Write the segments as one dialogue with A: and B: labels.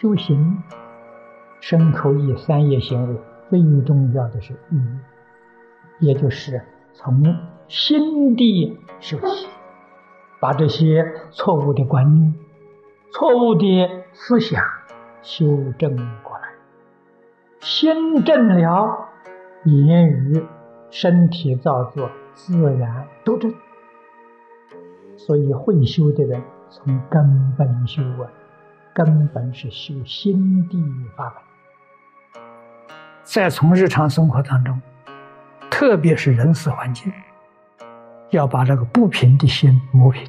A: 修行，身口意三业行为最重要的是意，也就是从心地修起，把这些错误的观念、错误的思想修正过来。心正了，言语、身体造作自然都正。所以会修的人从根本修啊，根本是修心地法门。再从日常生活当中，特别是人死环境，要把这个不平的心磨平，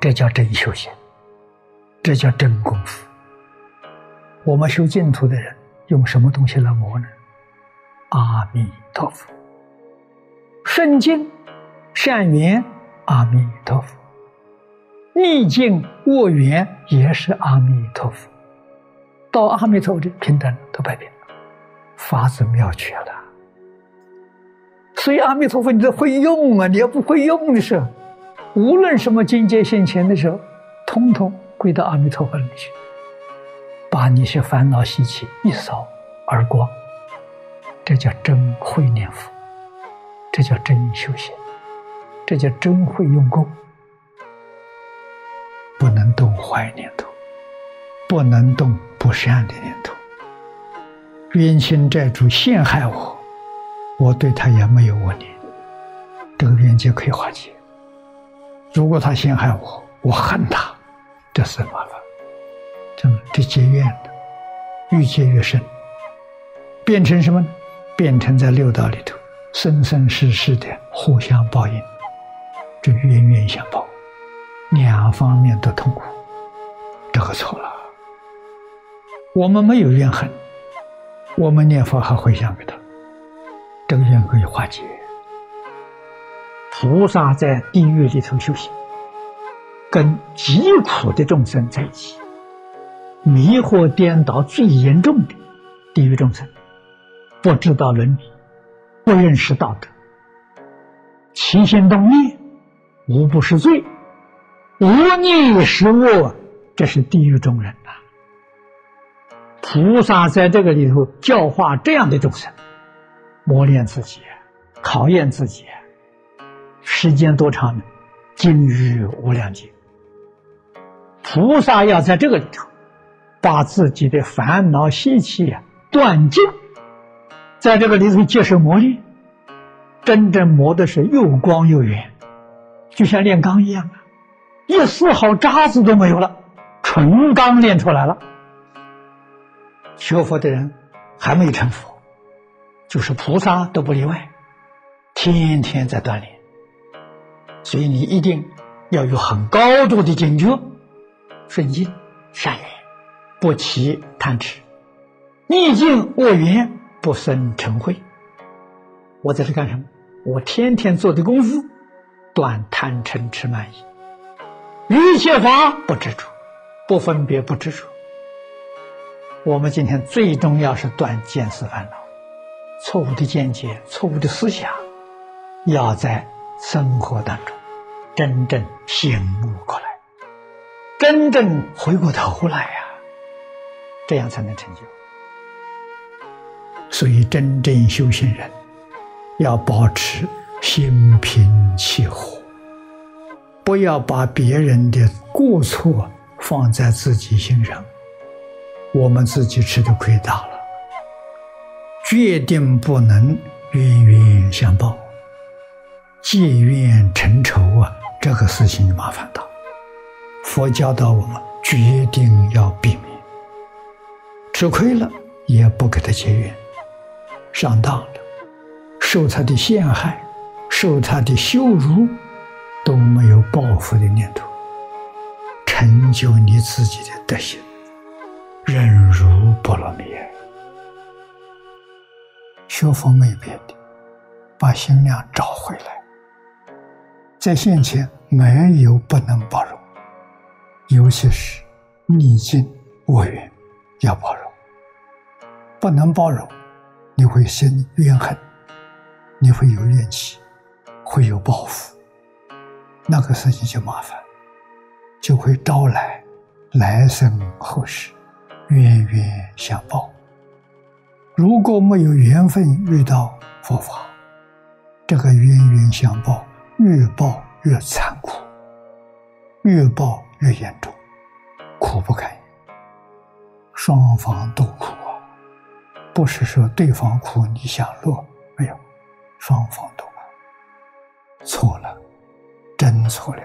A: 这叫真修行，这叫真功夫。我们修净土的人。用什么东西来磨呢？阿弥陀佛，顺境善缘，阿弥陀佛；逆境恶缘，也是阿弥陀佛。到阿弥陀佛的平等都摆平了，法子妙绝了。所以阿弥陀佛，你得会用啊！你要不会用的时候，无论什么境界现前的时候，通通归到阿弥陀佛里去。把那些烦恼习气一扫而光，这叫真会念佛，这叫真修行，这叫真会用功。坏念头，不能动不善的念头。冤亲债主陷害我，我对他也没有恶念，这个冤结可以化解。如果他陷害我，我恨他，这是麻烦。这这结怨的，越结越深，变成什么？变成在六道里头，生生世世的互相报应，这冤冤相报，两方面都痛苦，这个错了。我们没有怨恨，我们念佛还回向给他，这个怨可以化解。菩萨在地狱里头修行，跟极苦的众生在一起。迷惑颠倒最严重的地狱众生，不知道伦理，不认识道德，起心动念无不是罪，无念是恶，这是地狱中人呐。菩萨在这个里头教化这样的众生，磨练自己，考验自己，时间多长呢？今日无量劫。菩萨要在这个里头。把自己的烦恼习气啊断尽，在这个里头接受磨练，真正磨的是又光又圆，就像炼钢一样啊，一丝毫渣子都没有了，纯钢练出来了。学佛的人还没成佛，就是菩萨都不例外，天天在锻炼，所以你一定要有很高度的警觉，顺境善缘。不起贪痴，逆境恶缘不生嗔恚。我在这干什么？我天天做的功夫，断贪嗔痴慢疑，一切法不执着，不分别不执着。我们今天最重要是断见思烦恼，错误的见解、错误的思想，要在生活当中真正醒悟过来，真正回过头来呀。这样才能成就。所以，真正修行人要保持心平气和，不要把别人的过错放在自己心上。我们自己吃的亏大了，决定不能冤冤相报，借怨成仇啊！这个事情麻烦大。佛教导我们，决定要避免。吃亏了也不给他结怨，上当了，受他的陷害，受他的羞辱，都没有报复的念头，成就你自己的德行，忍辱波罗蜜。学佛没别的，把心量找回来，在现前没有不能包容，尤其是逆境恶缘，要包容。不能包容，你会生怨恨，你会有怨气，会有报复，那个事情就麻烦，就会招来来生后世
B: 冤冤相报。如果没有缘分遇到佛法，这个冤冤相报越报越残酷，越报越严重，苦不堪言，双方都苦啊！不是说对方苦你享乐，没有，双方都苦错了，真错了。